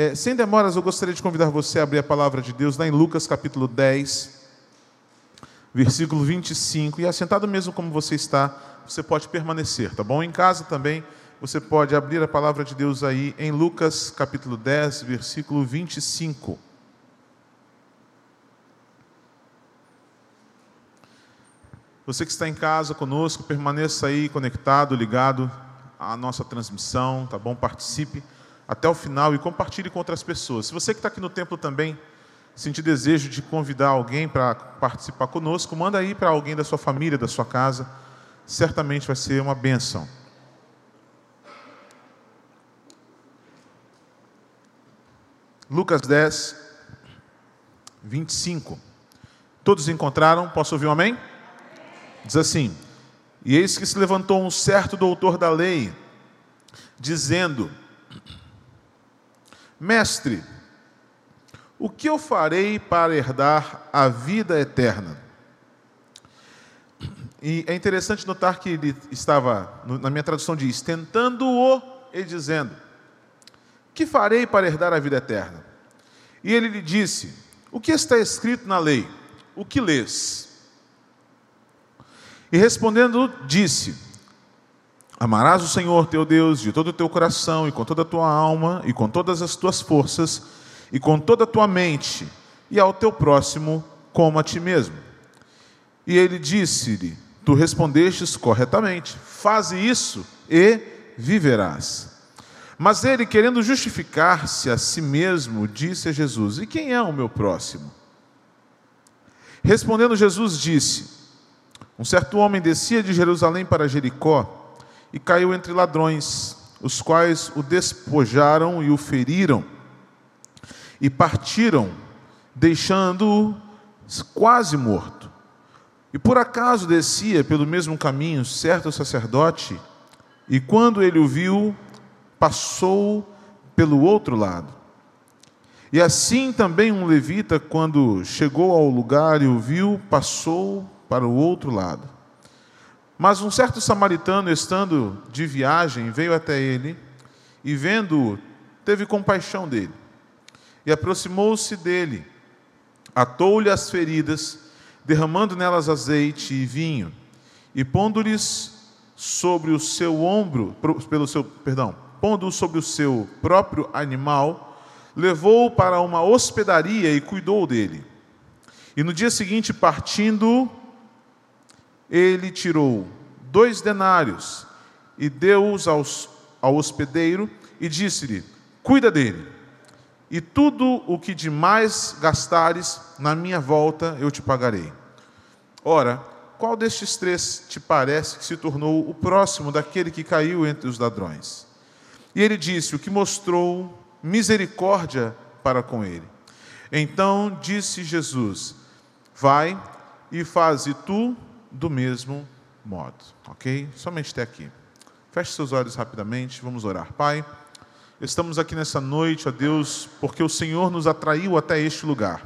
É, sem demoras, eu gostaria de convidar você a abrir a palavra de Deus lá em Lucas capítulo 10, versículo 25. E assentado mesmo como você está, você pode permanecer, tá bom? Em casa também, você pode abrir a palavra de Deus aí em Lucas capítulo 10, versículo 25. Você que está em casa conosco, permaneça aí conectado, ligado à nossa transmissão, tá bom? Participe até o final e compartilhe com outras pessoas. Se você que está aqui no templo também sentir desejo de convidar alguém para participar conosco, manda aí para alguém da sua família, da sua casa. Certamente vai ser uma bênção. Lucas 10, 25. Todos encontraram? Posso ouvir um amém? Diz assim: E eis que se levantou um certo doutor da lei, dizendo: Mestre, o que eu farei para herdar a vida eterna? E é interessante notar que ele estava, na minha tradução diz, tentando-o e dizendo: Que farei para herdar a vida eterna? E ele lhe disse: O que está escrito na lei? O que lês? E respondendo, disse: Amarás o Senhor teu Deus de todo o teu coração, e com toda a tua alma, e com todas as tuas forças, e com toda a tua mente, e ao teu próximo como a ti mesmo. E ele disse-lhe: Tu respondestes corretamente, faze isso e viverás. Mas ele, querendo justificar-se a si mesmo, disse a Jesus: E quem é o meu próximo? Respondendo Jesus, disse: Um certo homem descia de Jerusalém para Jericó e caiu entre ladrões, os quais o despojaram e o feriram, e partiram, deixando-o quase morto. E por acaso descia pelo mesmo caminho certo sacerdote, e quando ele o viu, passou pelo outro lado. E assim também um levita, quando chegou ao lugar e o viu, passou para o outro lado. Mas um certo samaritano, estando de viagem, veio até ele e, vendo-o, teve compaixão dele. E aproximou-se dele, atou-lhe as feridas, derramando nelas azeite e vinho, e pondo-lhes sobre o seu ombro, pelo seu, perdão, pondo-o sobre o seu próprio animal, levou-o para uma hospedaria e cuidou dele. E no dia seguinte, partindo, ele tirou dois denários e deu-os ao hospedeiro e disse-lhe: Cuida dele e tudo o que demais gastares na minha volta eu te pagarei. Ora, qual destes três te parece que se tornou o próximo daquele que caiu entre os ladrões? E ele disse: O que mostrou misericórdia para com ele. Então disse Jesus: Vai e faze tu do mesmo modo. Ok? Somente até aqui. Feche seus olhos rapidamente, vamos orar. Pai. Estamos aqui nessa noite, ó Deus, porque o Senhor nos atraiu até este lugar.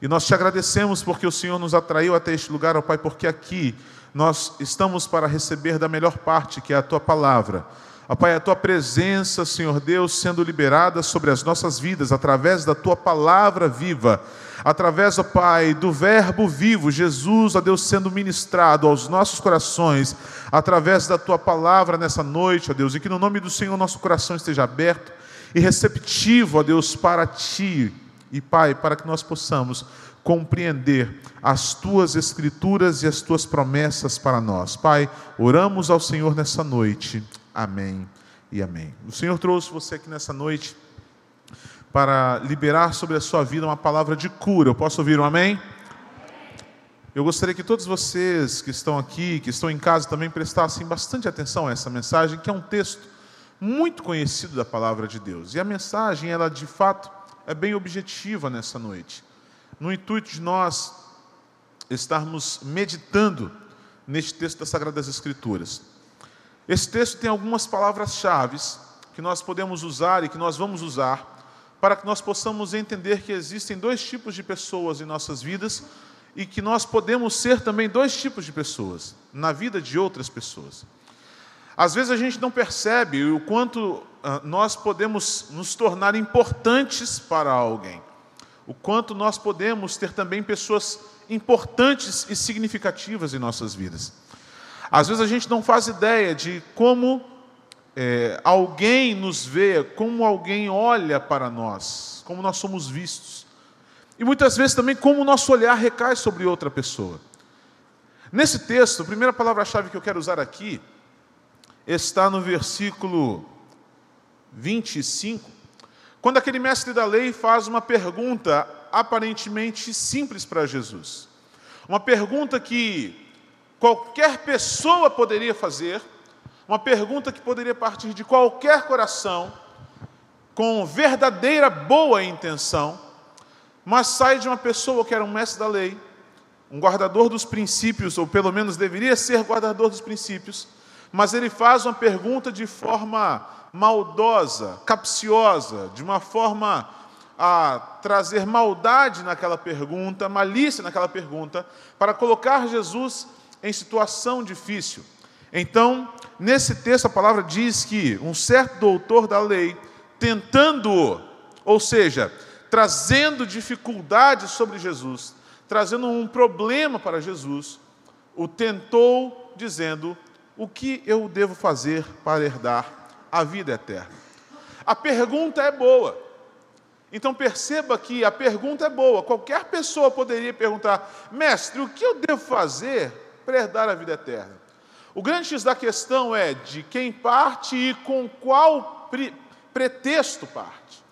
E nós te agradecemos porque o Senhor nos atraiu até este lugar, ó Pai, porque aqui nós estamos para receber da melhor parte, que é a tua palavra. Ó Pai, a tua presença, Senhor Deus, sendo liberada sobre as nossas vidas através da tua palavra viva através, ó Pai, do Verbo vivo, Jesus, ó Deus, sendo ministrado aos nossos corações, através da tua palavra nessa noite, ó Deus, e que no nome do Senhor nosso coração esteja aberto e receptivo, ó Deus, para ti, e Pai, para que nós possamos compreender as tuas escrituras e as tuas promessas para nós. Pai, oramos ao Senhor nessa noite. Amém e amém. O Senhor trouxe você aqui nessa noite para liberar sobre a sua vida uma palavra de cura. Eu posso ouvir um amém? Eu gostaria que todos vocês que estão aqui, que estão em casa também prestassem bastante atenção a essa mensagem, que é um texto muito conhecido da palavra de Deus. E a mensagem, ela de fato é bem objetiva nessa noite. No intuito de nós estarmos meditando neste texto das Sagradas Escrituras. Esse texto tem algumas palavras-chave que nós podemos usar e que nós vamos usar para que nós possamos entender que existem dois tipos de pessoas em nossas vidas e que nós podemos ser também dois tipos de pessoas na vida de outras pessoas. Às vezes a gente não percebe o quanto ah, nós podemos nos tornar importantes para alguém, o quanto nós podemos ter também pessoas importantes e significativas em nossas vidas. Às vezes a gente não faz ideia de como é, alguém nos vê, como alguém olha para nós, como nós somos vistos. E muitas vezes também como o nosso olhar recai sobre outra pessoa. Nesse texto, a primeira palavra-chave que eu quero usar aqui está no versículo 25, quando aquele mestre da lei faz uma pergunta aparentemente simples para Jesus. Uma pergunta que qualquer pessoa poderia fazer, uma pergunta que poderia partir de qualquer coração, com verdadeira boa intenção, mas sai de uma pessoa que era um mestre da lei, um guardador dos princípios, ou pelo menos deveria ser guardador dos princípios, mas ele faz uma pergunta de forma maldosa, capciosa, de uma forma a trazer maldade naquela pergunta, malícia naquela pergunta, para colocar Jesus em situação difícil. Então, nesse texto, a palavra diz que um certo doutor da lei, tentando, ou seja, trazendo dificuldades sobre Jesus, trazendo um problema para Jesus, o tentou dizendo: O que eu devo fazer para herdar a vida eterna? A pergunta é boa. Então perceba que a pergunta é boa. Qualquer pessoa poderia perguntar: Mestre, o que eu devo fazer para herdar a vida eterna. O grande X da questão é de quem parte e com qual pre pretexto parte.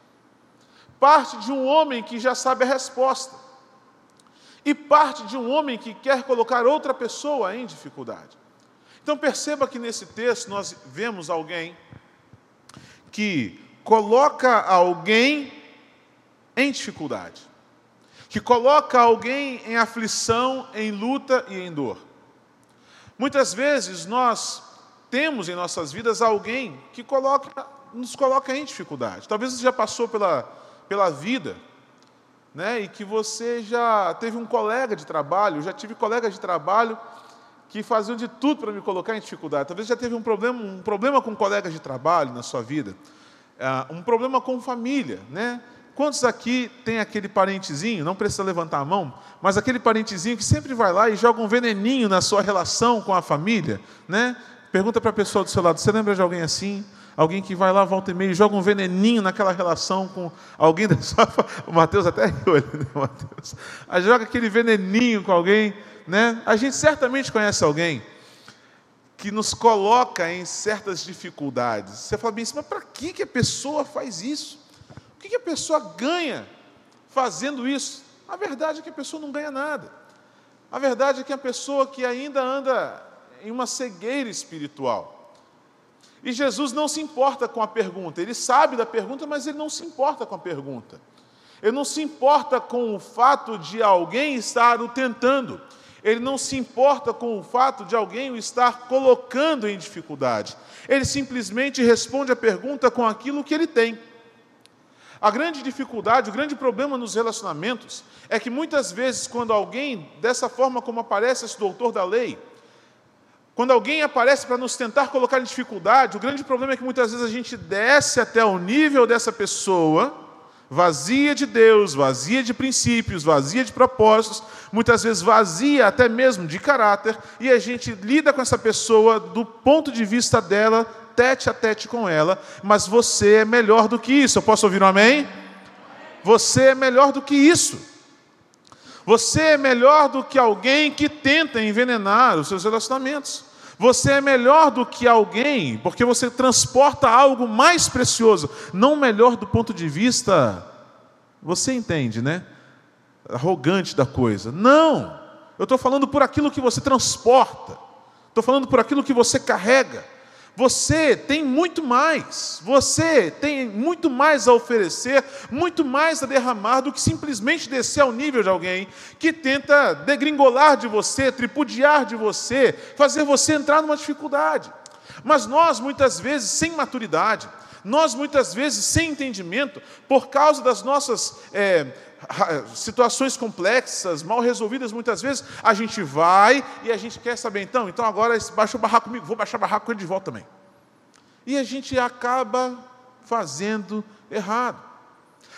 Parte de um homem que já sabe a resposta, e parte de um homem que quer colocar outra pessoa em dificuldade. Então perceba que nesse texto nós vemos alguém que coloca alguém em dificuldade, que coloca alguém em aflição, em luta e em dor. Muitas vezes nós temos em nossas vidas alguém que coloca, nos coloca em dificuldade. Talvez você já passou pela, pela vida, né, e que você já teve um colega de trabalho, eu já tive colegas de trabalho que faziam de tudo para me colocar em dificuldade. Talvez já teve um problema, um problema com colegas de trabalho na sua vida, uh, um problema com família, né? Quantos aqui tem aquele parentezinho, não precisa levantar a mão, mas aquele parentezinho que sempre vai lá e joga um veneninho na sua relação com a família, né? Pergunta para a pessoa do seu lado, você lembra de alguém assim? Alguém que vai lá, volta e meia, e joga um veneninho naquela relação com alguém da sua O Mateus até riu ali, né, Mateus? Joga aquele veneninho com alguém, né? A gente certamente conhece alguém que nos coloca em certas dificuldades. Você fala bem, mas para que, que a pessoa faz isso? O que a pessoa ganha fazendo isso? A verdade é que a pessoa não ganha nada. A verdade é que a pessoa que ainda anda em uma cegueira espiritual. E Jesus não se importa com a pergunta, ele sabe da pergunta, mas ele não se importa com a pergunta. Ele não se importa com o fato de alguém estar o tentando. Ele não se importa com o fato de alguém o estar colocando em dificuldade. Ele simplesmente responde a pergunta com aquilo que ele tem. A grande dificuldade, o grande problema nos relacionamentos é que muitas vezes, quando alguém, dessa forma como aparece esse doutor da lei, quando alguém aparece para nos tentar colocar em dificuldade, o grande problema é que muitas vezes a gente desce até o nível dessa pessoa, vazia de Deus, vazia de princípios, vazia de propósitos, muitas vezes vazia até mesmo de caráter, e a gente lida com essa pessoa do ponto de vista dela tete a tete com ela, mas você é melhor do que isso. Eu posso ouvir um amém? Você é melhor do que isso. Você é melhor do que alguém que tenta envenenar os seus relacionamentos. Você é melhor do que alguém, porque você transporta algo mais precioso, não melhor do ponto de vista, você entende, né? Arrogante da coisa. Não! Eu estou falando por aquilo que você transporta, estou falando por aquilo que você carrega. Você tem muito mais, você tem muito mais a oferecer, muito mais a derramar do que simplesmente descer ao nível de alguém que tenta degringolar de você, tripudiar de você, fazer você entrar numa dificuldade. Mas nós, muitas vezes, sem maturidade, nós, muitas vezes, sem entendimento, por causa das nossas é, situações complexas, mal resolvidas, muitas vezes, a gente vai e a gente quer saber, então, então agora baixa o barraco comigo, vou baixar o barraco com ele de volta também. E a gente acaba fazendo errado.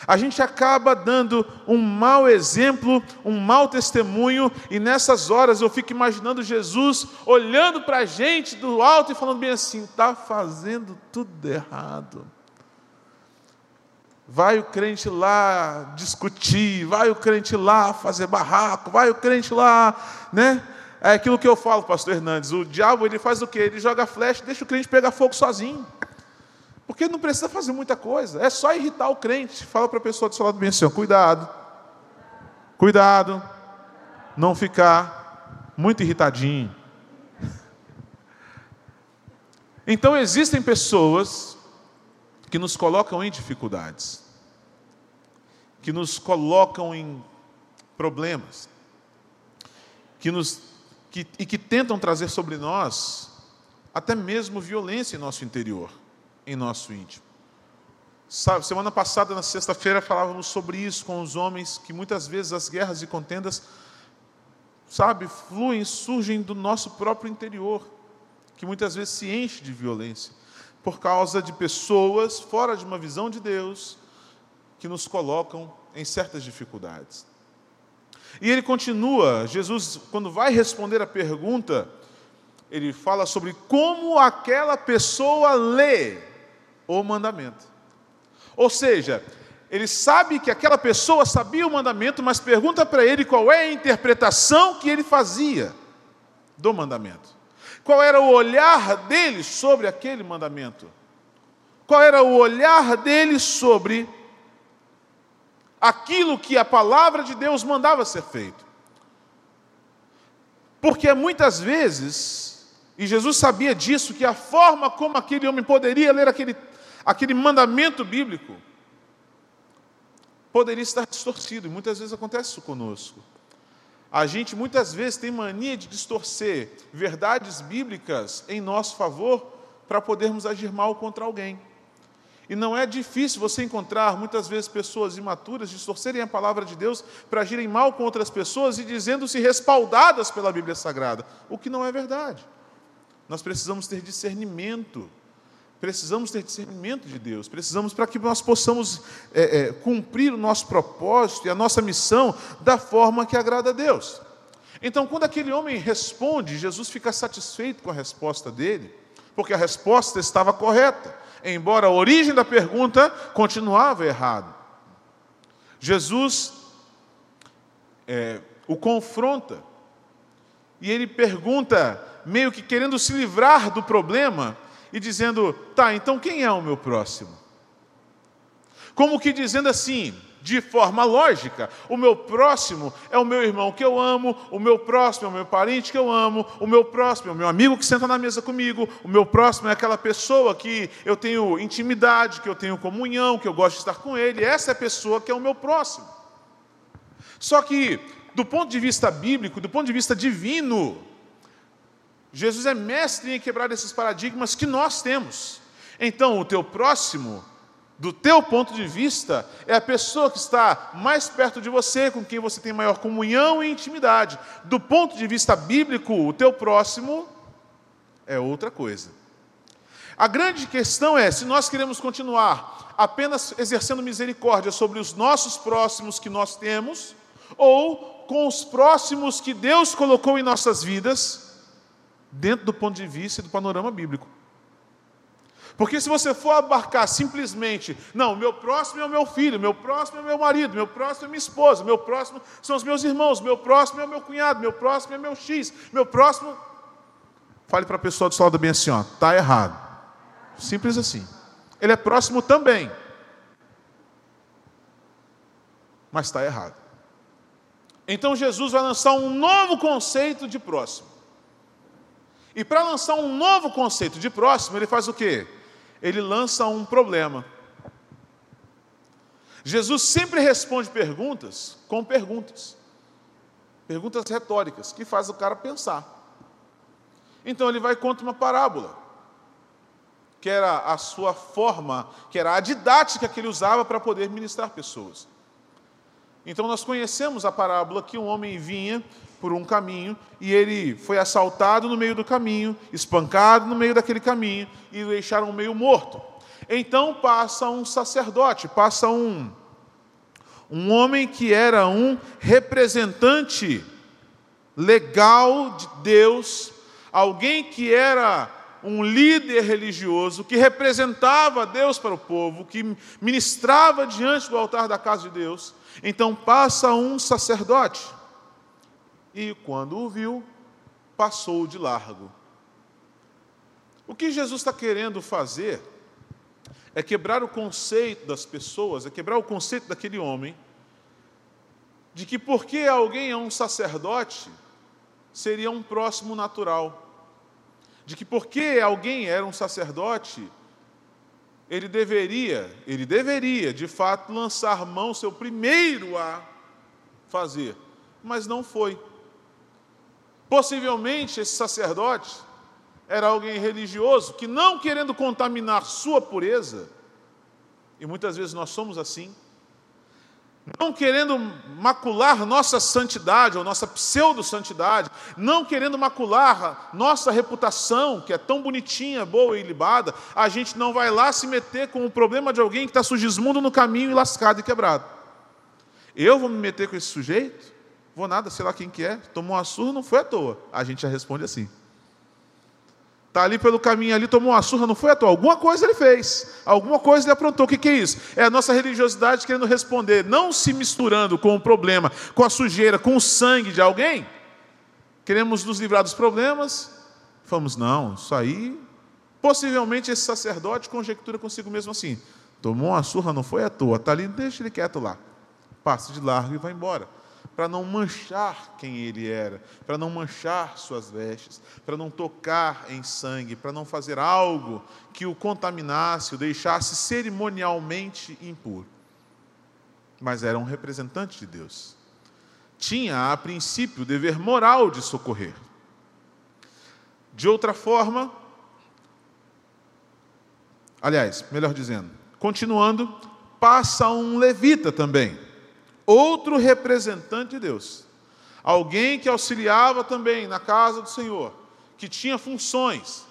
A gente acaba dando um mau exemplo, um mau testemunho, e nessas horas eu fico imaginando Jesus olhando para a gente do alto e falando bem assim: está fazendo tudo errado. Vai o crente lá discutir, vai o crente lá fazer barraco, vai o crente lá, né? É aquilo que eu falo, pastor Hernandes, o diabo ele faz o quê? Ele joga flecha, deixa o crente pegar fogo sozinho. Porque não precisa fazer muita coisa, é só irritar o crente. Fala para a pessoa do seu lado bem assim: cuidado, cuidado, não ficar muito irritadinho. Então existem pessoas que nos colocam em dificuldades, que nos colocam em problemas, que nos, que, e que tentam trazer sobre nós até mesmo violência em nosso interior em nosso íntimo. Sabe, semana passada, na sexta-feira, falávamos sobre isso com os homens, que muitas vezes as guerras e contendas, sabe, fluem, surgem do nosso próprio interior, que muitas vezes se enche de violência, por causa de pessoas fora de uma visão de Deus, que nos colocam em certas dificuldades. E ele continua, Jesus, quando vai responder a pergunta, ele fala sobre como aquela pessoa lê o mandamento. Ou seja, ele sabe que aquela pessoa sabia o mandamento, mas pergunta para ele qual é a interpretação que ele fazia do mandamento. Qual era o olhar dele sobre aquele mandamento? Qual era o olhar dele sobre aquilo que a palavra de Deus mandava ser feito? Porque muitas vezes, e Jesus sabia disso, que a forma como aquele homem poderia ler aquele aquele mandamento bíblico poderia estar distorcido, e muitas vezes acontece isso conosco. A gente muitas vezes tem mania de distorcer verdades bíblicas em nosso favor para podermos agir mal contra alguém. E não é difícil você encontrar muitas vezes pessoas imaturas distorcerem a palavra de Deus para agirem mal com outras pessoas e dizendo-se respaldadas pela Bíblia Sagrada, o que não é verdade. Nós precisamos ter discernimento Precisamos ter discernimento de Deus, precisamos para que nós possamos é, é, cumprir o nosso propósito e a nossa missão da forma que agrada a Deus. Então, quando aquele homem responde, Jesus fica satisfeito com a resposta dele, porque a resposta estava correta, embora a origem da pergunta continuava errada. Jesus é, o confronta e ele pergunta, meio que querendo se livrar do problema, e dizendo: tá, então quem é o meu próximo? Como que dizendo assim, de forma lógica, o meu próximo é o meu irmão que eu amo, o meu próximo é o meu parente que eu amo, o meu próximo é o meu amigo que senta na mesa comigo, o meu próximo é aquela pessoa que eu tenho intimidade, que eu tenho comunhão, que eu gosto de estar com ele, essa é a pessoa que é o meu próximo. Só que, do ponto de vista bíblico, do ponto de vista divino, Jesus é mestre em quebrar esses paradigmas que nós temos. Então, o teu próximo, do teu ponto de vista, é a pessoa que está mais perto de você, com quem você tem maior comunhão e intimidade. Do ponto de vista bíblico, o teu próximo é outra coisa. A grande questão é se nós queremos continuar apenas exercendo misericórdia sobre os nossos próximos que nós temos, ou com os próximos que Deus colocou em nossas vidas dentro do ponto de vista e do panorama bíblico. Porque se você for abarcar simplesmente, não, meu próximo é o meu filho, meu próximo é meu marido, meu próximo é minha esposa, meu próximo são os meus irmãos, meu próximo é o meu cunhado, meu próximo é meu X, meu próximo. Fale para a pessoa do seu lado bem assim, ó, tá errado. Simples assim. Ele é próximo também. Mas está errado. Então Jesus vai lançar um novo conceito de próximo. E para lançar um novo conceito de próximo, ele faz o quê? Ele lança um problema. Jesus sempre responde perguntas com perguntas. Perguntas retóricas, que faz o cara pensar. Então ele vai contra uma parábola, que era a sua forma, que era a didática que ele usava para poder ministrar pessoas. Então nós conhecemos a parábola que um homem vinha por um caminho e ele foi assaltado no meio do caminho, espancado no meio daquele caminho e o deixaram meio morto. Então passa um sacerdote, passa um um homem que era um representante legal de Deus, alguém que era um líder religioso, que representava Deus para o povo, que ministrava diante do altar da casa de Deus. Então passa um sacerdote. E quando o viu, passou de largo. O que Jesus está querendo fazer é quebrar o conceito das pessoas, é quebrar o conceito daquele homem, de que porque alguém é um sacerdote, seria um próximo natural. De que porque alguém era um sacerdote, ele deveria, ele deveria, de fato, lançar mão seu primeiro a fazer, mas não foi. Possivelmente esse sacerdote era alguém religioso que, não querendo contaminar sua pureza, e muitas vezes nós somos assim, não querendo macular nossa santidade ou nossa pseudo-santidade, não querendo macular nossa reputação, que é tão bonitinha, boa e libada, a gente não vai lá se meter com o problema de alguém que está sugismundo no caminho e lascado e quebrado. Eu vou me meter com esse sujeito? Vou nada, sei lá quem que é, tomou uma surra, não foi à toa. A gente já responde assim. Está ali pelo caminho ali, tomou uma surra, não foi à toa. Alguma coisa ele fez, alguma coisa ele aprontou. O que, que é isso? É a nossa religiosidade querendo responder, não se misturando com o problema, com a sujeira, com o sangue de alguém. Queremos nos livrar dos problemas. Vamos, não, isso aí. Possivelmente esse sacerdote conjectura consigo mesmo assim: tomou uma surra, não foi à toa, está ali, deixa ele quieto lá. Passa de largo e vai embora para não manchar quem ele era, para não manchar suas vestes, para não tocar em sangue, para não fazer algo que o contaminasse, o deixasse cerimonialmente impuro. Mas era um representante de Deus. Tinha, a princípio, o dever moral de socorrer. De outra forma, aliás, melhor dizendo, continuando, passa um levita também outro representante de Deus, alguém que auxiliava também na casa do Senhor, que tinha funções,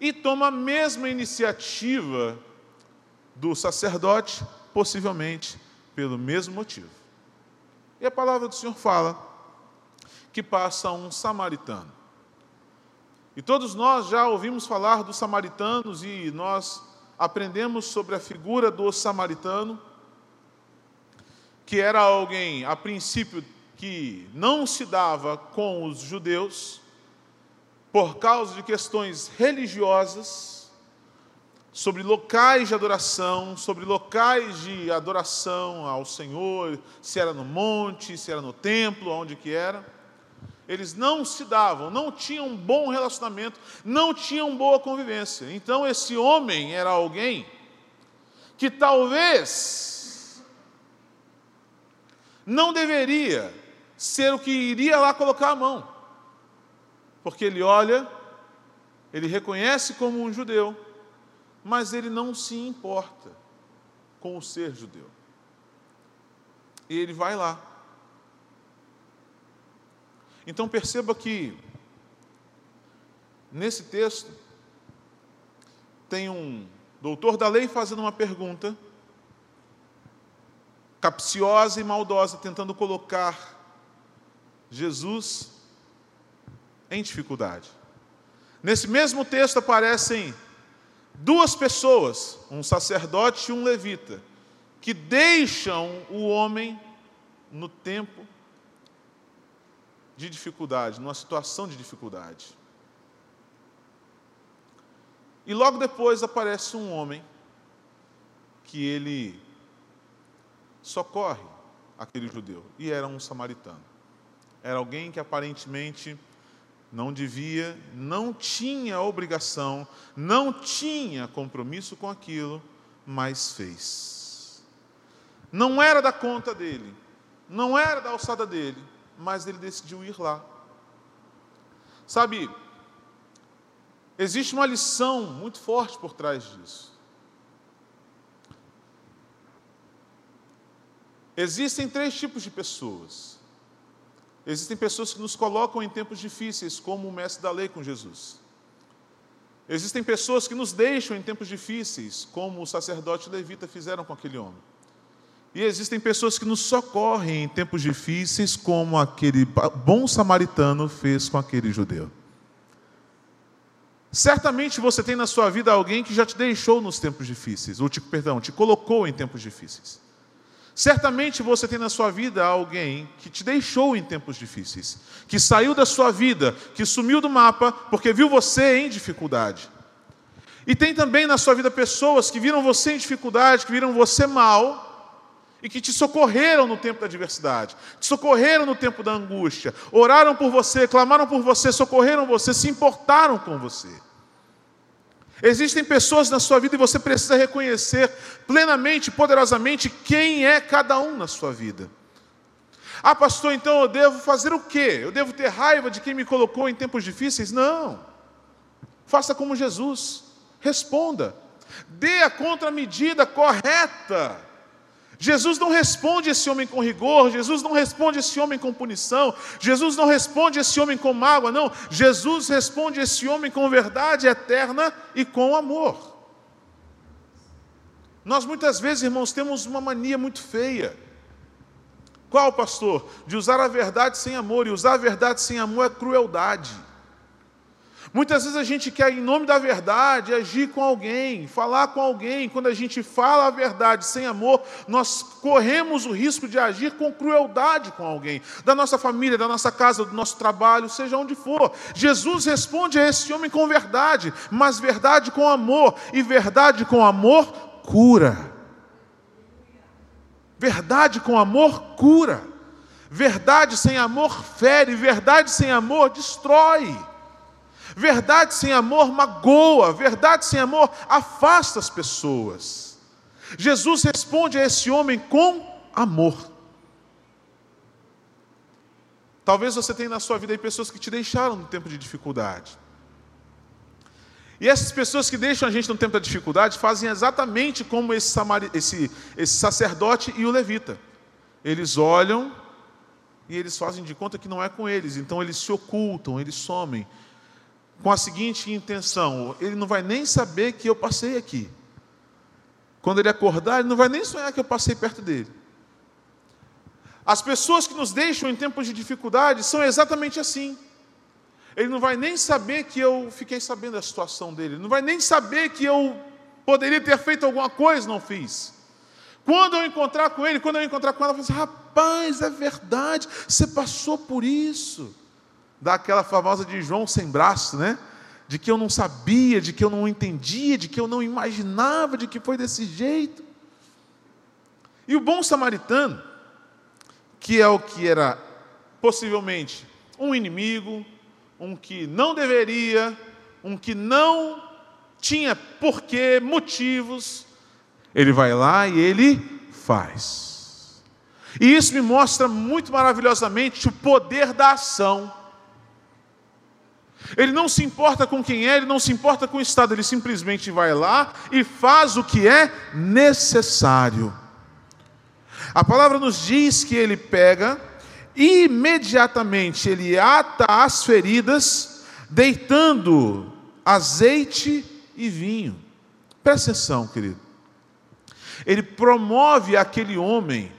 e toma a mesma iniciativa do sacerdote, possivelmente pelo mesmo motivo. E a palavra do Senhor fala que passa um samaritano. E todos nós já ouvimos falar dos samaritanos e nós aprendemos sobre a figura do samaritano que era alguém, a princípio, que não se dava com os judeus, por causa de questões religiosas, sobre locais de adoração, sobre locais de adoração ao Senhor, se era no monte, se era no templo, onde que era. Eles não se davam, não tinham um bom relacionamento, não tinham boa convivência. Então esse homem era alguém que talvez não deveria ser o que iria lá colocar a mão, porque ele olha, ele reconhece como um judeu, mas ele não se importa com o ser judeu. E ele vai lá. Então perceba que nesse texto tem um doutor da lei fazendo uma pergunta capciosa e maldosa, tentando colocar Jesus em dificuldade. Nesse mesmo texto aparecem duas pessoas, um sacerdote e um levita, que deixam o homem no tempo de dificuldade, numa situação de dificuldade. E logo depois aparece um homem que ele socorre aquele judeu. E era um samaritano. Era alguém que aparentemente não devia, não tinha obrigação, não tinha compromisso com aquilo, mas fez. Não era da conta dele, não era da alçada dele, mas ele decidiu ir lá. Sabe, existe uma lição muito forte por trás disso. Existem três tipos de pessoas. Existem pessoas que nos colocam em tempos difíceis, como o mestre da lei com Jesus. Existem pessoas que nos deixam em tempos difíceis, como o sacerdote levita fizeram com aquele homem. E existem pessoas que nos socorrem em tempos difíceis, como aquele bom samaritano fez com aquele judeu. Certamente você tem na sua vida alguém que já te deixou nos tempos difíceis, ou te, perdão, te colocou em tempos difíceis. Certamente você tem na sua vida alguém que te deixou em tempos difíceis, que saiu da sua vida, que sumiu do mapa porque viu você em dificuldade. E tem também na sua vida pessoas que viram você em dificuldade, que viram você mal e que te socorreram no tempo da adversidade, te socorreram no tempo da angústia, oraram por você, clamaram por você, socorreram você, se importaram com você. Existem pessoas na sua vida e você precisa reconhecer plenamente, poderosamente, quem é cada um na sua vida. Ah, pastor, então eu devo fazer o quê? Eu devo ter raiva de quem me colocou em tempos difíceis? Não. Faça como Jesus. Responda. Dê a contramedida correta Jesus não responde esse homem com rigor, Jesus não responde esse homem com punição, Jesus não responde esse homem com mágoa, não. Jesus responde esse homem com verdade eterna e com amor. Nós muitas vezes, irmãos, temos uma mania muito feia. Qual, pastor? De usar a verdade sem amor, e usar a verdade sem amor é crueldade. Muitas vezes a gente quer, em nome da verdade, agir com alguém, falar com alguém. Quando a gente fala a verdade sem amor, nós corremos o risco de agir com crueldade com alguém, da nossa família, da nossa casa, do nosso trabalho, seja onde for. Jesus responde a esse homem com verdade, mas verdade com amor, e verdade com amor cura. Verdade com amor cura. Verdade sem amor fere, verdade sem amor destrói. Verdade sem amor magoa, verdade sem amor afasta as pessoas. Jesus responde a esse homem com amor. Talvez você tenha na sua vida pessoas que te deixaram no tempo de dificuldade. E essas pessoas que deixam a gente no tempo da dificuldade fazem exatamente como esse, esse, esse sacerdote e o levita. Eles olham e eles fazem de conta que não é com eles, então eles se ocultam, eles somem, com a seguinte intenção: ele não vai nem saber que eu passei aqui. Quando ele acordar, ele não vai nem sonhar que eu passei perto dele. As pessoas que nos deixam em tempos de dificuldade são exatamente assim. Ele não vai nem saber que eu fiquei sabendo da situação dele, não vai nem saber que eu poderia ter feito alguma coisa, não fiz. Quando eu encontrar com ele, quando eu encontrar com ela, eu vou dizer: rapaz, é verdade, você passou por isso daquela famosa de João sem braço, né? De que eu não sabia, de que eu não entendia, de que eu não imaginava, de que foi desse jeito. E o bom samaritano, que é o que era possivelmente um inimigo, um que não deveria, um que não tinha porquê, motivos, ele vai lá e ele faz. E isso me mostra muito maravilhosamente o poder da ação. Ele não se importa com quem é, ele não se importa com o estado, ele simplesmente vai lá e faz o que é necessário. A palavra nos diz que ele pega, imediatamente ele ata as feridas, deitando azeite e vinho. Presta atenção, querido. Ele promove aquele homem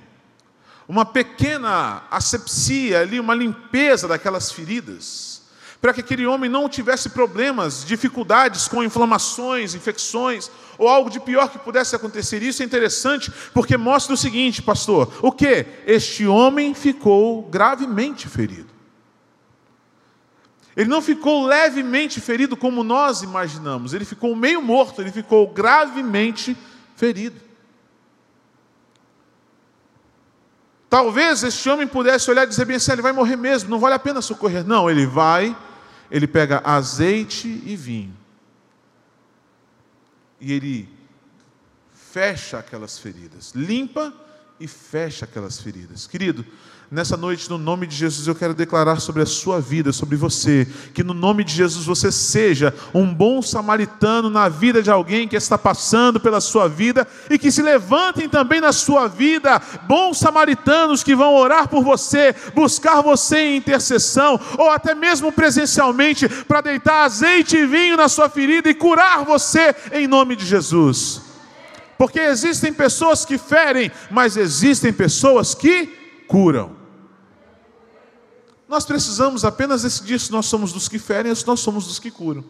uma pequena asepsia ali, uma limpeza daquelas feridas para que aquele homem não tivesse problemas, dificuldades com inflamações, infecções ou algo de pior que pudesse acontecer. Isso é interessante porque mostra o seguinte, pastor: o que? Este homem ficou gravemente ferido. Ele não ficou levemente ferido como nós imaginamos, ele ficou meio morto, ele ficou gravemente ferido. Talvez este homem pudesse olhar e dizer bem assim: ele vai morrer mesmo, não vale a pena socorrer. Não, ele vai ele pega azeite e vinho. E ele fecha aquelas feridas, limpa e fecha aquelas feridas. Querido, Nessa noite, no nome de Jesus, eu quero declarar sobre a sua vida, sobre você, que no nome de Jesus você seja um bom samaritano na vida de alguém que está passando pela sua vida e que se levantem também na sua vida bons samaritanos que vão orar por você, buscar você em intercessão ou até mesmo presencialmente para deitar azeite e vinho na sua ferida e curar você em nome de Jesus. Porque existem pessoas que ferem, mas existem pessoas que curam. Nós precisamos apenas decidir se nós somos dos que ferem ou se nós somos dos que curam.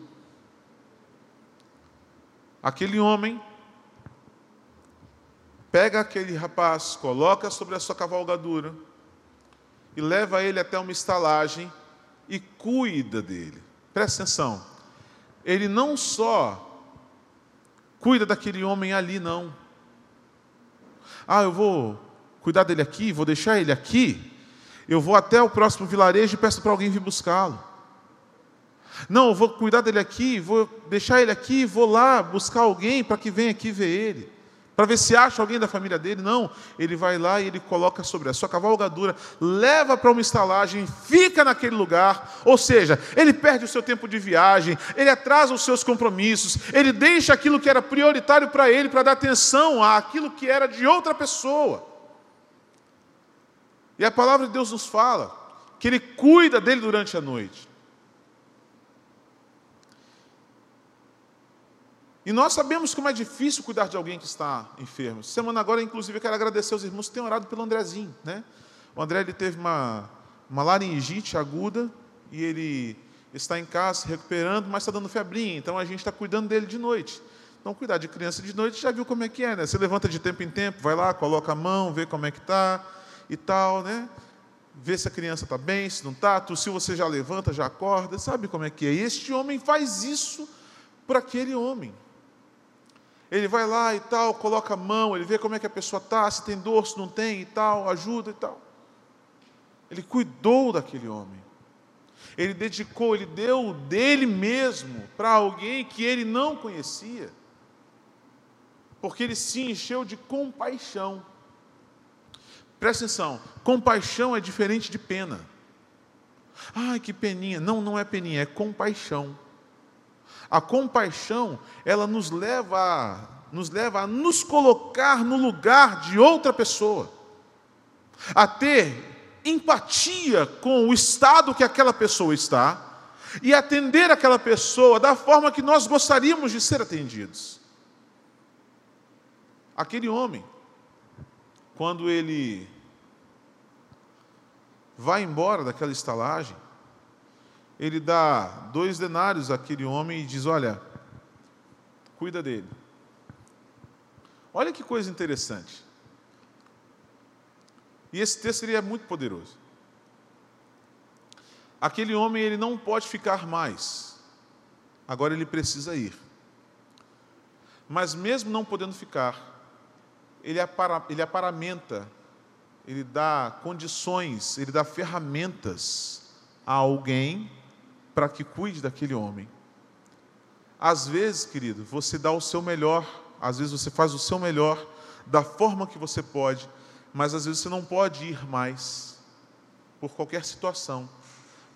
Aquele homem pega aquele rapaz, coloca sobre a sua cavalgadura e leva ele até uma estalagem e cuida dele. Presta atenção. Ele não só cuida daquele homem ali, não. Ah, eu vou cuidar dele aqui, vou deixar ele aqui eu vou até o próximo vilarejo e peço para alguém vir buscá-lo. Não, eu vou cuidar dele aqui, vou deixar ele aqui, vou lá buscar alguém para que venha aqui ver ele, para ver se acha alguém da família dele. Não, ele vai lá e ele coloca sobre a sua cavalgadura, leva para uma estalagem, fica naquele lugar. Ou seja, ele perde o seu tempo de viagem, ele atrasa os seus compromissos, ele deixa aquilo que era prioritário para ele para dar atenção àquilo que era de outra pessoa. E a palavra de Deus nos fala que Ele cuida dele durante a noite. E nós sabemos como é difícil cuidar de alguém que está enfermo. Semana agora, inclusive, eu quero agradecer aos irmãos que têm orado pelo Andrezinho. Né? O André ele teve uma, uma laringite aguda e ele está em casa se recuperando, mas está dando febrinha. Então a gente está cuidando dele de noite. Então, cuidar de criança de noite já viu como é que é, né? Você levanta de tempo em tempo, vai lá, coloca a mão, vê como é que está e tal, né? Vê se a criança está bem, se não está, se você já levanta, já acorda, sabe como é que é? E este homem faz isso para aquele homem. Ele vai lá e tal, coloca a mão, ele vê como é que a pessoa está, se tem dor, se não tem e tal, ajuda e tal. Ele cuidou daquele homem. Ele dedicou, ele deu dele mesmo para alguém que ele não conhecia. Porque ele se encheu de compaixão. Presta atenção, compaixão é diferente de pena. Ai, que peninha. Não, não é peninha, é compaixão. A compaixão, ela nos leva a, nos leva a nos colocar no lugar de outra pessoa. A ter empatia com o estado que aquela pessoa está e atender aquela pessoa da forma que nós gostaríamos de ser atendidos. Aquele homem quando ele vai embora daquela estalagem, ele dá dois denários àquele homem e diz: Olha, cuida dele. Olha que coisa interessante. E esse texto seria é muito poderoso. Aquele homem ele não pode ficar mais. Agora ele precisa ir. Mas mesmo não podendo ficar, ele, apara, ele aparamenta, ele dá condições, ele dá ferramentas a alguém para que cuide daquele homem. Às vezes, querido, você dá o seu melhor, às vezes você faz o seu melhor da forma que você pode, mas às vezes você não pode ir mais por qualquer situação,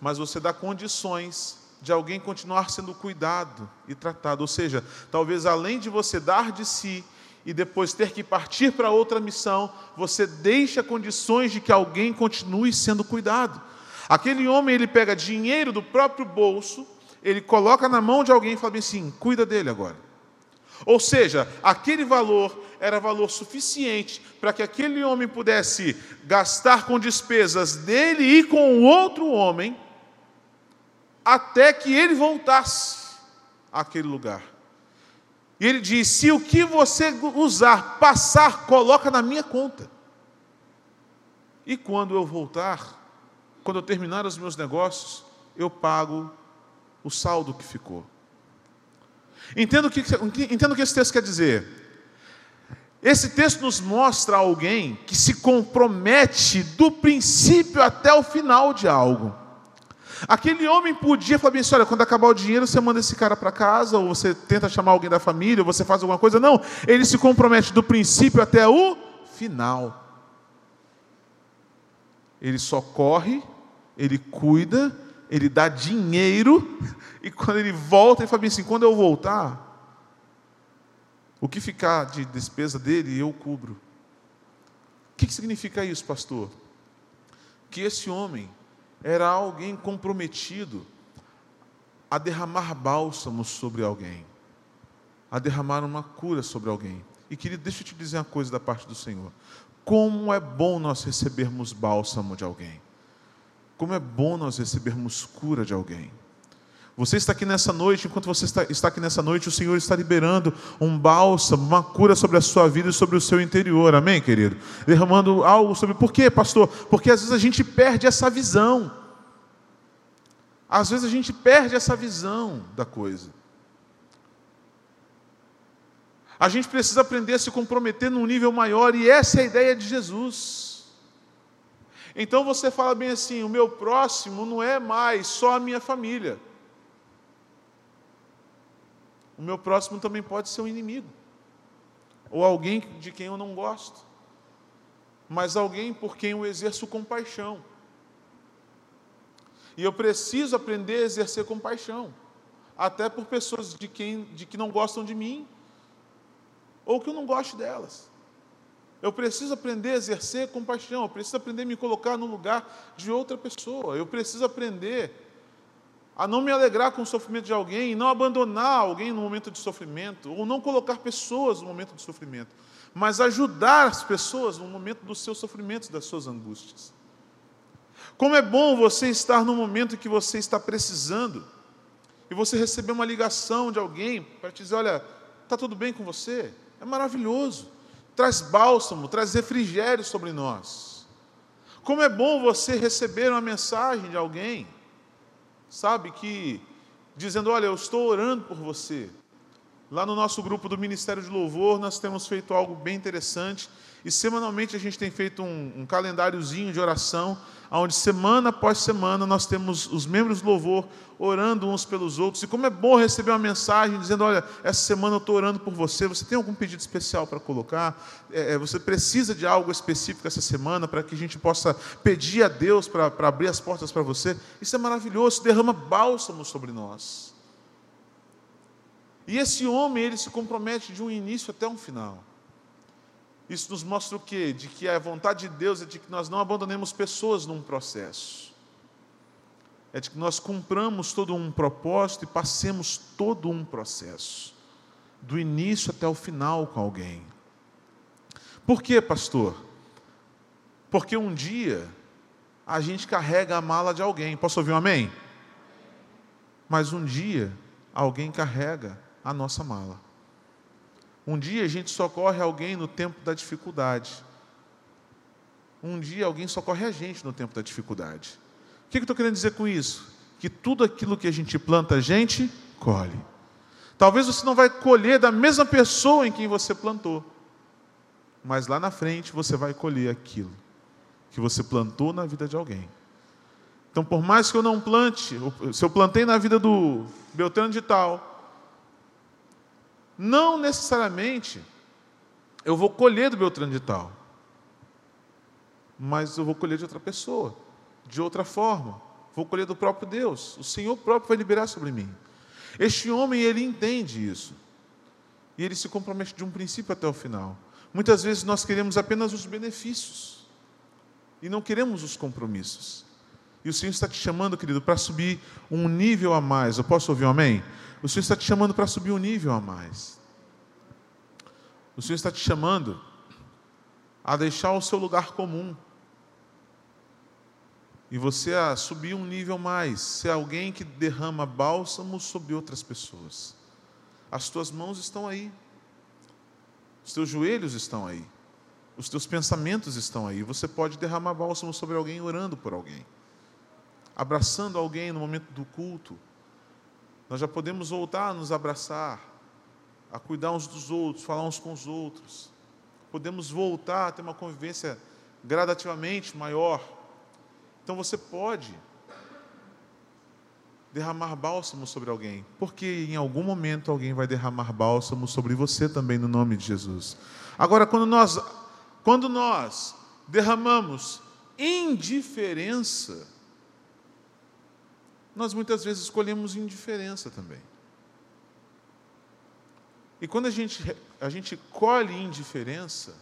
mas você dá condições de alguém continuar sendo cuidado e tratado. Ou seja, talvez além de você dar de si, e depois ter que partir para outra missão, você deixa condições de que alguém continue sendo cuidado. Aquele homem, ele pega dinheiro do próprio bolso, ele coloca na mão de alguém e fala assim: cuida dele agora. Ou seja, aquele valor era valor suficiente para que aquele homem pudesse gastar com despesas dele e com outro homem, até que ele voltasse àquele lugar. E ele diz: se o que você usar passar, coloca na minha conta. E quando eu voltar, quando eu terminar os meus negócios, eu pago o saldo que ficou. Entendo o que, entendo o que esse texto quer dizer. Esse texto nos mostra alguém que se compromete do princípio até o final de algo. Aquele homem podia falar assim: olha, quando acabar o dinheiro, você manda esse cara para casa, ou você tenta chamar alguém da família, ou você faz alguma coisa. Não, ele se compromete do princípio até o final. Ele socorre, ele cuida, ele dá dinheiro, e quando ele volta, ele fala assim: quando eu voltar, o que ficar de despesa dele, eu cubro. O que significa isso, pastor? Que esse homem era alguém comprometido a derramar bálsamos sobre alguém, a derramar uma cura sobre alguém. E querido, deixa eu te dizer uma coisa da parte do Senhor. Como é bom nós recebermos bálsamo de alguém. Como é bom nós recebermos cura de alguém. Você está aqui nessa noite, enquanto você está, está aqui nessa noite, o Senhor está liberando um bálsamo, uma cura sobre a sua vida e sobre o seu interior, amém, querido? Derramando algo sobre. Por quê, pastor? Porque às vezes a gente perde essa visão. Às vezes a gente perde essa visão da coisa. A gente precisa aprender a se comprometer num nível maior, e essa é a ideia de Jesus. Então você fala bem assim: o meu próximo não é mais só a minha família. O meu próximo também pode ser um inimigo, ou alguém de quem eu não gosto, mas alguém por quem eu exerço compaixão. E eu preciso aprender a exercer compaixão, até por pessoas de quem de que não gostam de mim, ou que eu não gosto delas. Eu preciso aprender a exercer compaixão, eu preciso aprender a me colocar no lugar de outra pessoa, eu preciso aprender a não me alegrar com o sofrimento de alguém, não abandonar alguém no momento de sofrimento, ou não colocar pessoas no momento de sofrimento, mas ajudar as pessoas no momento dos seus sofrimentos, das suas angústias. Como é bom você estar no momento que você está precisando, e você receber uma ligação de alguém para te dizer: olha, está tudo bem com você? É maravilhoso. Traz bálsamo, traz refrigério sobre nós. Como é bom você receber uma mensagem de alguém sabe, que dizendo: Olha, eu estou orando por você. Lá no nosso grupo do Ministério de Louvor, nós temos feito algo bem interessante e semanalmente a gente tem feito um, um calendáriozinho de oração onde semana após semana nós temos os membros do louvor orando uns pelos outros. E como é bom receber uma mensagem dizendo: Olha, essa semana eu estou orando por você. Você tem algum pedido especial para colocar? É, é, você precisa de algo específico essa semana para que a gente possa pedir a Deus para, para abrir as portas para você? Isso é maravilhoso, derrama bálsamo sobre nós. E esse homem, ele se compromete de um início até um final. Isso nos mostra o quê? De que a vontade de Deus é de que nós não abandonemos pessoas num processo. É de que nós cumpramos todo um propósito e passemos todo um processo, do início até o final com alguém. Por quê, pastor? Porque um dia a gente carrega a mala de alguém. Posso ouvir um amém? Mas um dia alguém carrega a nossa mala. Um dia a gente socorre alguém no tempo da dificuldade. Um dia alguém socorre a gente no tempo da dificuldade. O que eu estou querendo dizer com isso? Que tudo aquilo que a gente planta, a gente colhe. Talvez você não vai colher da mesma pessoa em quem você plantou, mas lá na frente você vai colher aquilo que você plantou na vida de alguém. Então, por mais que eu não plante, se eu plantei na vida do Beltrano de Tal, não necessariamente eu vou colher do Beltrano de tal, mas eu vou colher de outra pessoa, de outra forma. Vou colher do próprio Deus. O Senhor próprio vai liberar sobre mim. Este homem, ele entende isso. E ele se compromete de um princípio até o final. Muitas vezes nós queremos apenas os benefícios e não queremos os compromissos. E o Senhor está te chamando, querido, para subir um nível a mais. Eu posso ouvir um amém? O Senhor está te chamando para subir um nível a mais. O Senhor está te chamando a deixar o seu lugar comum. E você a subir um nível mais, ser alguém que derrama bálsamo sobre outras pessoas. As tuas mãos estão aí. Os teus joelhos estão aí. Os teus pensamentos estão aí. Você pode derramar bálsamo sobre alguém orando por alguém. Abraçando alguém no momento do culto nós já podemos voltar a nos abraçar, a cuidar uns dos outros, falar uns com os outros. Podemos voltar a ter uma convivência gradativamente maior. Então você pode derramar bálsamo sobre alguém, porque em algum momento alguém vai derramar bálsamo sobre você também no nome de Jesus. Agora, quando nós, quando nós derramamos indiferença, nós muitas vezes escolhemos indiferença também. E quando a gente, a gente colhe indiferença,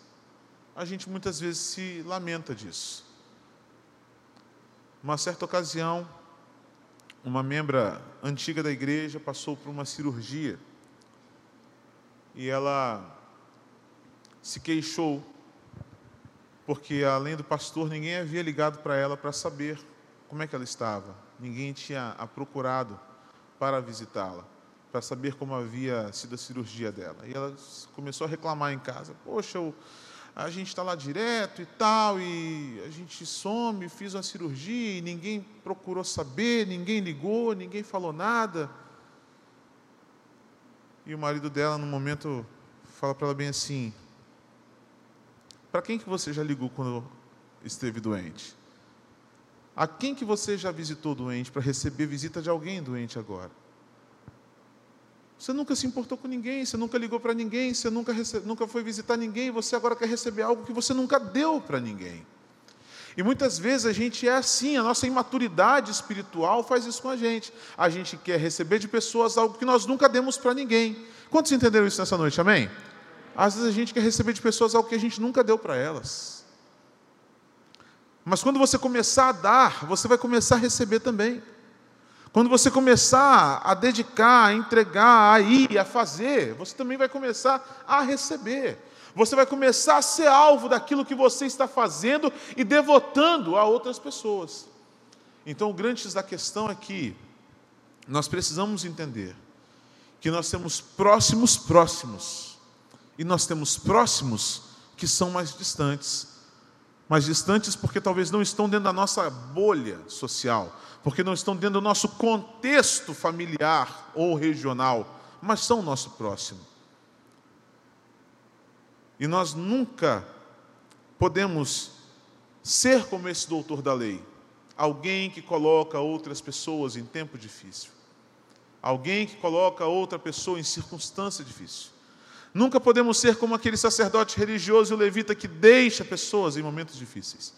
a gente muitas vezes se lamenta disso. Uma certa ocasião, uma membra antiga da igreja passou por uma cirurgia e ela se queixou porque além do pastor ninguém havia ligado para ela para saber como é que ela estava. Ninguém tinha a procurado para visitá-la, para saber como havia sido a cirurgia dela. E ela começou a reclamar em casa: Poxa, eu, a gente está lá direto e tal, e a gente some, fiz uma cirurgia e ninguém procurou saber, ninguém ligou, ninguém falou nada. E o marido dela, no momento, fala para ela bem assim: Para quem que você já ligou quando esteve doente? A quem que você já visitou doente para receber visita de alguém doente agora? Você nunca se importou com ninguém, você nunca ligou para ninguém, você nunca, nunca foi visitar ninguém, você agora quer receber algo que você nunca deu para ninguém. E muitas vezes a gente é assim, a nossa imaturidade espiritual faz isso com a gente. A gente quer receber de pessoas algo que nós nunca demos para ninguém. Quantos entenderam isso nessa noite? Amém? Às vezes a gente quer receber de pessoas algo que a gente nunca deu para elas. Mas quando você começar a dar, você vai começar a receber também. Quando você começar a dedicar, a entregar, a ir, a fazer, você também vai começar a receber. Você vai começar a ser alvo daquilo que você está fazendo e devotando a outras pessoas. Então, o grande da questão é que nós precisamos entender que nós temos próximos próximos e nós temos próximos que são mais distantes mais distantes porque talvez não estão dentro da nossa bolha social, porque não estão dentro do nosso contexto familiar ou regional, mas são o nosso próximo. E nós nunca podemos ser como esse doutor da lei, alguém que coloca outras pessoas em tempo difícil, alguém que coloca outra pessoa em circunstância difícil. Nunca podemos ser como aquele sacerdote religioso e o levita que deixa pessoas em momentos difíceis.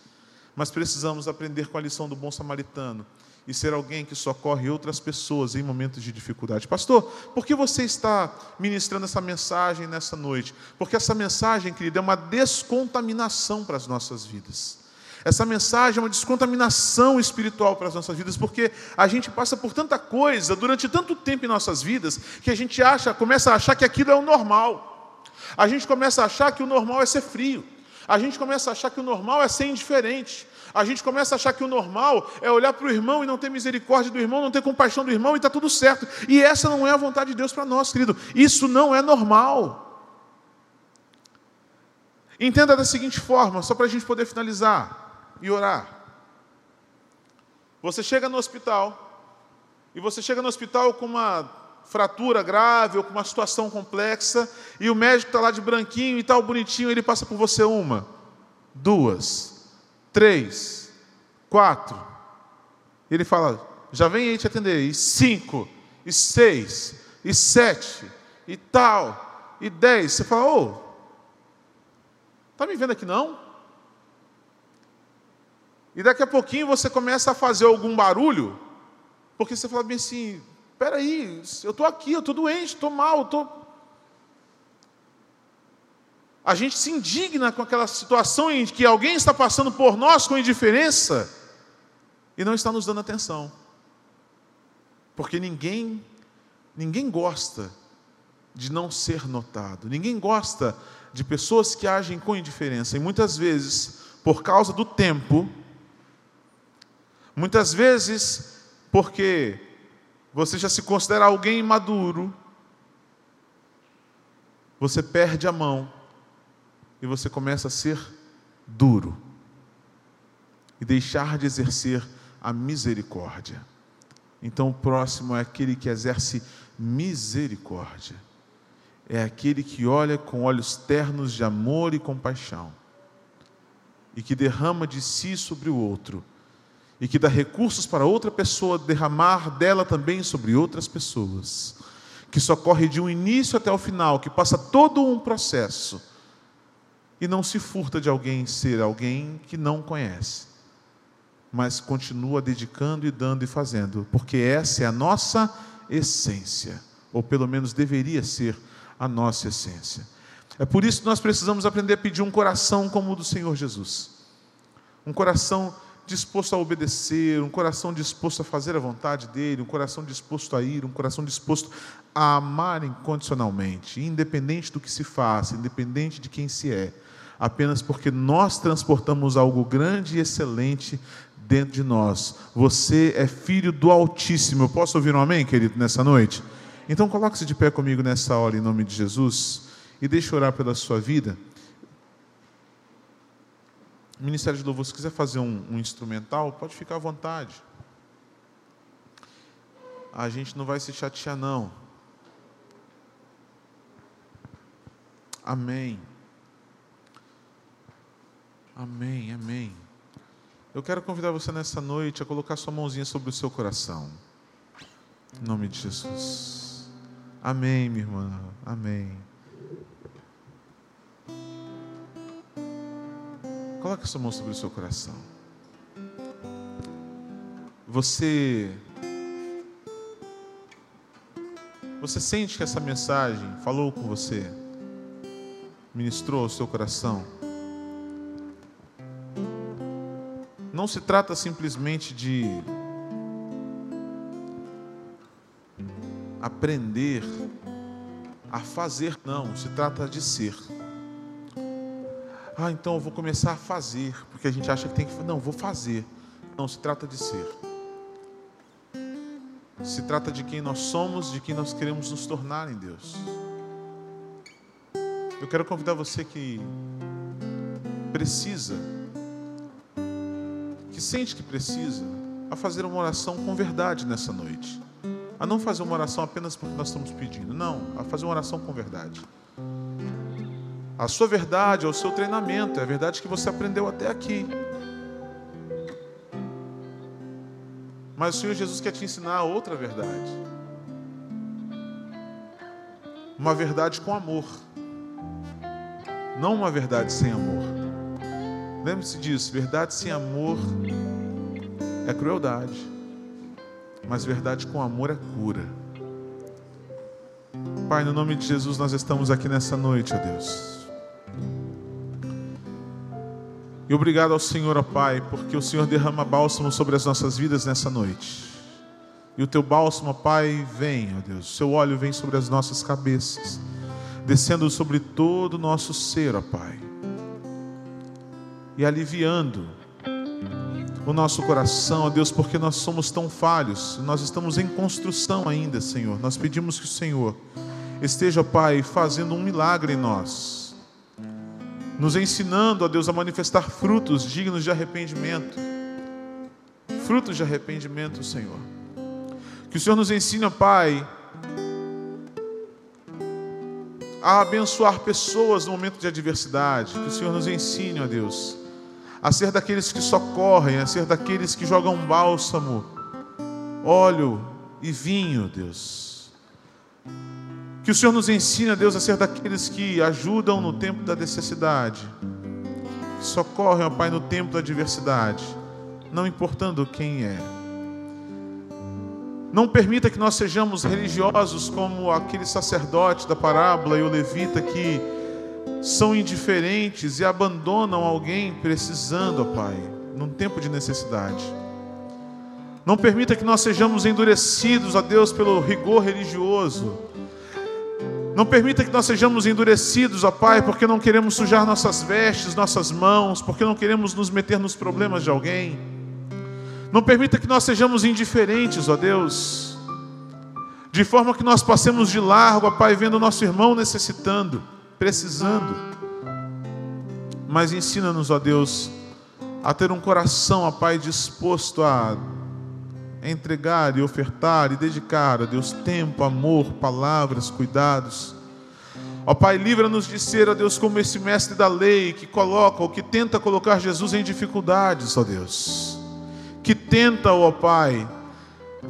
Mas precisamos aprender com a lição do bom samaritano e ser alguém que socorre outras pessoas em momentos de dificuldade. Pastor, por que você está ministrando essa mensagem nessa noite? Porque essa mensagem, querido, é uma descontaminação para as nossas vidas. Essa mensagem é uma descontaminação espiritual para as nossas vidas, porque a gente passa por tanta coisa durante tanto tempo em nossas vidas que a gente acha, começa a achar que aquilo é o normal. A gente começa a achar que o normal é ser frio. A gente começa a achar que o normal é ser indiferente. A gente começa a achar que o normal é olhar para o irmão e não ter misericórdia do irmão, não ter compaixão do irmão e está tudo certo. E essa não é a vontade de Deus para nós, querido. Isso não é normal. Entenda da seguinte forma, só para a gente poder finalizar e orar. Você chega no hospital, e você chega no hospital com uma fratura grave ou com uma situação complexa, e o médico está lá de branquinho e tal, bonitinho, ele passa por você uma, duas, três, quatro. Ele fala, já vem aí te atender, e cinco, e seis, e sete, e tal, e dez. Você fala, ô, oh, tá me vendo aqui não? E daqui a pouquinho você começa a fazer algum barulho, porque você fala bem assim: peraí, eu estou aqui, eu estou doente, estou mal, estou. A gente se indigna com aquela situação em que alguém está passando por nós com indiferença e não está nos dando atenção. Porque ninguém, ninguém gosta de não ser notado, ninguém gosta de pessoas que agem com indiferença. E muitas vezes, por causa do tempo, Muitas vezes, porque você já se considera alguém maduro, você perde a mão e você começa a ser duro e deixar de exercer a misericórdia. Então, o próximo é aquele que exerce misericórdia, é aquele que olha com olhos ternos de amor e compaixão e que derrama de si sobre o outro e que dá recursos para outra pessoa derramar dela também sobre outras pessoas, que socorre de um início até o final, que passa todo um processo e não se furta de alguém ser alguém que não conhece, mas continua dedicando e dando e fazendo, porque essa é a nossa essência, ou pelo menos deveria ser a nossa essência. É por isso que nós precisamos aprender a pedir um coração como o do Senhor Jesus. Um coração disposto a obedecer, um coração disposto a fazer a vontade dele, um coração disposto a ir, um coração disposto a amar incondicionalmente, independente do que se faça, independente de quem se é, apenas porque nós transportamos algo grande e excelente dentro de nós. Você é filho do Altíssimo. Eu posso ouvir um amém, querido, nessa noite? Então coloque-se de pé comigo nessa hora em nome de Jesus e deixe orar pela sua vida. Ministério de Louvor, se quiser fazer um, um instrumental, pode ficar à vontade. A gente não vai se chatear, não. Amém. Amém, amém. Eu quero convidar você nessa noite a colocar sua mãozinha sobre o seu coração. Em nome de Jesus. Amém, minha irmã. Amém. Coloque sua mão sobre o seu coração. Você Você sente que essa mensagem falou com você? Ministrou ao seu coração? Não se trata simplesmente de aprender a fazer, não, se trata de ser. Ah, então eu vou começar a fazer, porque a gente acha que tem que. Não, vou fazer. Não, se trata de ser. Se trata de quem nós somos, de quem nós queremos nos tornar em Deus. Eu quero convidar você que precisa, que sente que precisa, a fazer uma oração com verdade nessa noite. A não fazer uma oração apenas porque nós estamos pedindo, não, a fazer uma oração com verdade. A sua verdade é o seu treinamento, é a verdade que você aprendeu até aqui. Mas o Senhor Jesus quer te ensinar outra verdade. Uma verdade com amor. Não uma verdade sem amor. Lembre-se disso: verdade sem amor é crueldade. Mas verdade com amor é cura. Pai, no nome de Jesus, nós estamos aqui nessa noite, ó Deus. E obrigado ao Senhor, ó Pai, porque o Senhor derrama bálsamo sobre as nossas vidas nessa noite. E o teu bálsamo, ó Pai, vem, ó Deus. O seu óleo vem sobre as nossas cabeças, descendo sobre todo o nosso ser, ó Pai. E aliviando o nosso coração, ó Deus, porque nós somos tão falhos, nós estamos em construção ainda, Senhor. Nós pedimos que o Senhor esteja, Pai, fazendo um milagre em nós nos ensinando, ó Deus, a manifestar frutos dignos de arrependimento. Frutos de arrependimento, Senhor. Que o Senhor nos ensine, ó Pai, a abençoar pessoas no momento de adversidade. Que o Senhor nos ensine, ó Deus, a ser daqueles que socorrem, a ser daqueles que jogam bálsamo, óleo e vinho, Deus que o Senhor nos ensine, Deus, a ser daqueles que ajudam no tempo da necessidade, que socorrem, ó Pai, no tempo da adversidade, não importando quem é. Não permita que nós sejamos religiosos como aquele sacerdote da parábola e o levita que são indiferentes e abandonam alguém precisando, ó Pai, num tempo de necessidade. Não permita que nós sejamos endurecidos, ó Deus, pelo rigor religioso não permita que nós sejamos endurecidos, ó Pai, porque não queremos sujar nossas vestes, nossas mãos, porque não queremos nos meter nos problemas de alguém. Não permita que nós sejamos indiferentes, ó Deus, de forma que nós passemos de largo, ó Pai, vendo nosso irmão necessitando, precisando. Mas ensina-nos, ó Deus, a ter um coração, ó Pai, disposto a entregar e ofertar e dedicar a Deus tempo, amor, palavras, cuidados. Ó Pai, livra-nos de ser, ó Deus, como esse mestre da lei que coloca ou que tenta colocar Jesus em dificuldades, ó Deus. Que tenta, ó Pai,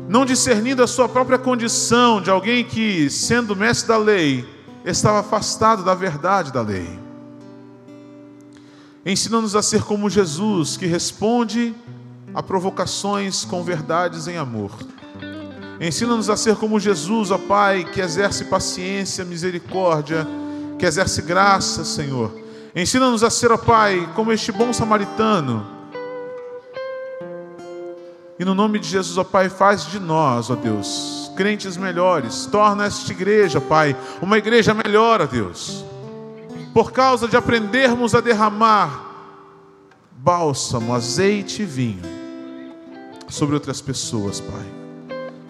não discernindo a sua própria condição de alguém que, sendo mestre da lei, estava afastado da verdade da lei. Ensina-nos a ser como Jesus, que responde a provocações com verdades em amor. Ensina-nos a ser como Jesus, ó Pai, que exerce paciência, misericórdia, que exerce graça, Senhor. Ensina-nos a ser, ó Pai, como este bom samaritano. E no nome de Jesus, ó Pai, faz de nós, ó Deus, crentes melhores. Torna esta igreja, Pai, uma igreja melhor, ó Deus. Por causa de aprendermos a derramar bálsamo, azeite e vinho sobre outras pessoas, Pai.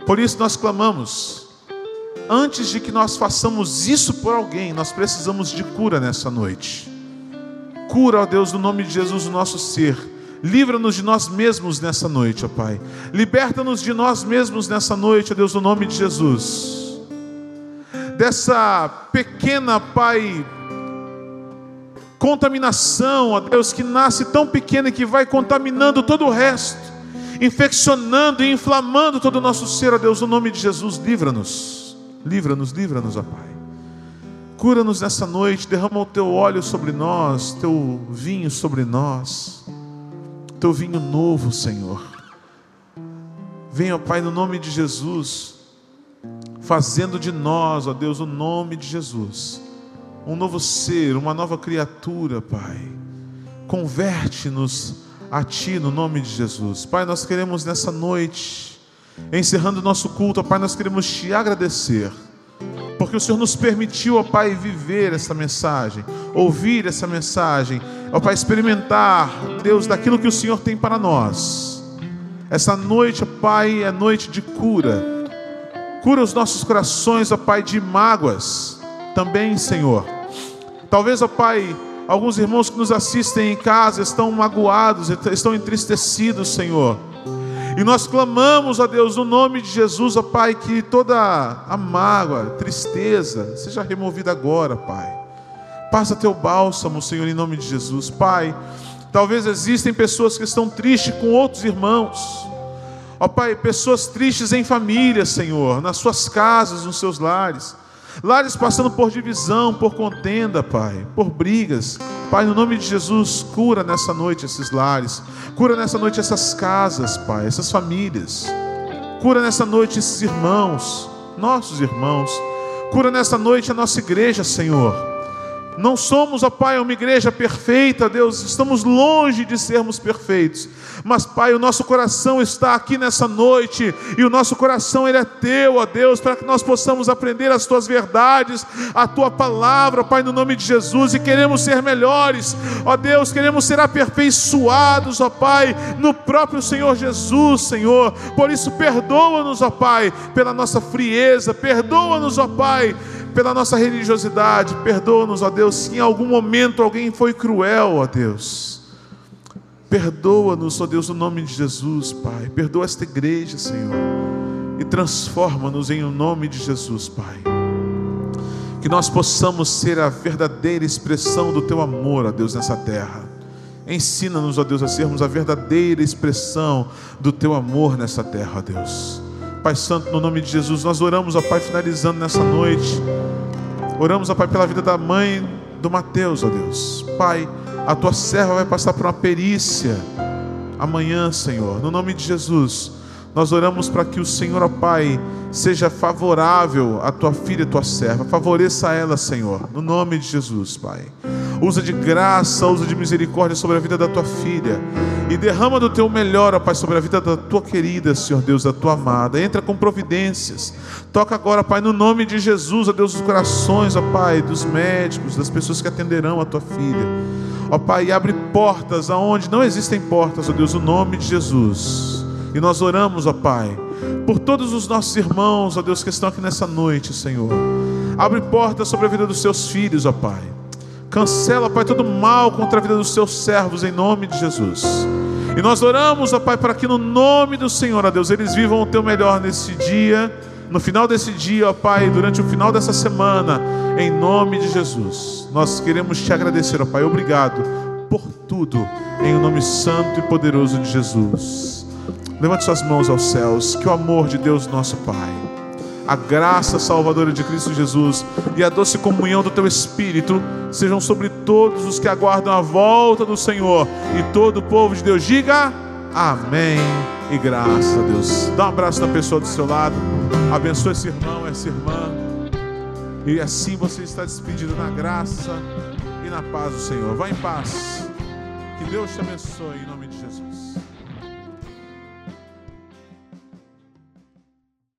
Por isso nós clamamos, antes de que nós façamos isso por alguém, nós precisamos de cura nessa noite. Cura, ó Deus, no nome de Jesus, o nosso ser. Livra-nos de nós mesmos nessa noite, ó Pai. Liberta-nos de nós mesmos nessa noite, ó Deus, no nome de Jesus. Dessa pequena, Pai, contaminação, ó Deus, que nasce tão pequena e que vai contaminando todo o resto infeccionando e inflamando todo o nosso ser, ó Deus, no nome de Jesus, livra-nos, livra-nos, livra-nos, ó Pai. Cura-nos nessa noite, derrama o teu óleo sobre nós, teu vinho sobre nós, teu vinho novo, Senhor. Venha, ó Pai, no nome de Jesus, fazendo de nós, ó Deus, o nome de Jesus, um novo ser, uma nova criatura, Pai. Converte-nos a Ti no nome de Jesus. Pai, nós queremos nessa noite, encerrando o nosso culto, Pai, nós queremos Te agradecer, porque o Senhor nos permitiu, ó Pai, viver essa mensagem, ouvir essa mensagem, ó Pai, experimentar, Deus, daquilo que o Senhor tem para nós. Essa noite, ó Pai, é noite de cura. Cura os nossos corações, ó Pai, de mágoas. Também, Senhor. Talvez, ó Pai, Alguns irmãos que nos assistem em casa estão magoados, estão entristecidos, Senhor. E nós clamamos a Deus no nome de Jesus, ó Pai, que toda a mágoa, tristeza seja removida agora, Pai. Passa teu bálsamo, Senhor, em nome de Jesus, Pai. Talvez existem pessoas que estão tristes com outros irmãos. Ó Pai, pessoas tristes em família, Senhor, nas suas casas, nos seus lares. Lares passando por divisão, por contenda, Pai, por brigas. Pai, no nome de Jesus, cura nessa noite esses lares. Cura nessa noite essas casas, Pai, essas famílias. Cura nessa noite esses irmãos, nossos irmãos. Cura nessa noite a nossa igreja, Senhor. Não somos, ó Pai, uma igreja perfeita, Deus, estamos longe de sermos perfeitos. Mas, Pai, o nosso coração está aqui nessa noite, e o nosso coração ele é teu, ó Deus, para que nós possamos aprender as tuas verdades, a tua palavra, Pai, no nome de Jesus, e queremos ser melhores, ó Deus, queremos ser aperfeiçoados, ó Pai, no próprio Senhor Jesus, Senhor. Por isso, perdoa-nos, ó Pai, pela nossa frieza, perdoa-nos, ó Pai pela nossa religiosidade. Perdoa-nos, ó Deus, se em algum momento alguém foi cruel, ó Deus. Perdoa-nos, ó Deus, no nome de Jesus, Pai. Perdoa esta igreja, Senhor. E transforma-nos em o nome de Jesus, Pai. Que nós possamos ser a verdadeira expressão do Teu amor, ó Deus, nessa terra. Ensina-nos, ó Deus, a sermos a verdadeira expressão do Teu amor nessa terra, ó Deus. Pai Santo, no nome de Jesus, nós oramos, ó Pai, finalizando nessa noite. Oramos, ó Pai, pela vida da mãe do Mateus, ó Deus. Pai, a tua serva vai passar por uma perícia amanhã, Senhor. No nome de Jesus, nós oramos para que o Senhor, ó Pai, seja favorável à tua filha e tua serva. Favoreça ela, Senhor. No nome de Jesus, Pai. Usa de graça, usa de misericórdia sobre a vida da tua filha. E derrama do teu melhor, ó Pai, sobre a vida da tua querida, Senhor Deus, da tua amada. Entra com providências. Toca agora, Pai, no nome de Jesus, ó Deus, os corações, ó Pai, dos médicos, das pessoas que atenderão a tua filha. Ó Pai, abre portas aonde não existem portas, ó Deus, no nome de Jesus. E nós oramos, ó Pai, por todos os nossos irmãos, ó Deus, que estão aqui nessa noite, Senhor. Abre portas sobre a vida dos seus filhos, ó Pai. Cancela, Pai, todo mal contra a vida dos seus servos, em nome de Jesus. E nós oramos, ó Pai, para que no nome do Senhor, ó Deus, eles vivam o teu melhor nesse dia, no final desse dia, ó Pai, durante o final dessa semana, em nome de Jesus. Nós queremos te agradecer, ó Pai, obrigado por tudo, em o nome santo e poderoso de Jesus. Levante suas mãos aos céus, que o amor de Deus, nosso Pai a graça salvadora de Cristo Jesus e a doce comunhão do teu Espírito sejam sobre todos os que aguardam a volta do Senhor e todo o povo de Deus diga Amém. E graças a Deus. Dá um abraço na pessoa do seu lado. Abençoe esse irmão, essa irmã. E assim você está despedido na graça e na paz do Senhor. Vá em paz. Que Deus te abençoe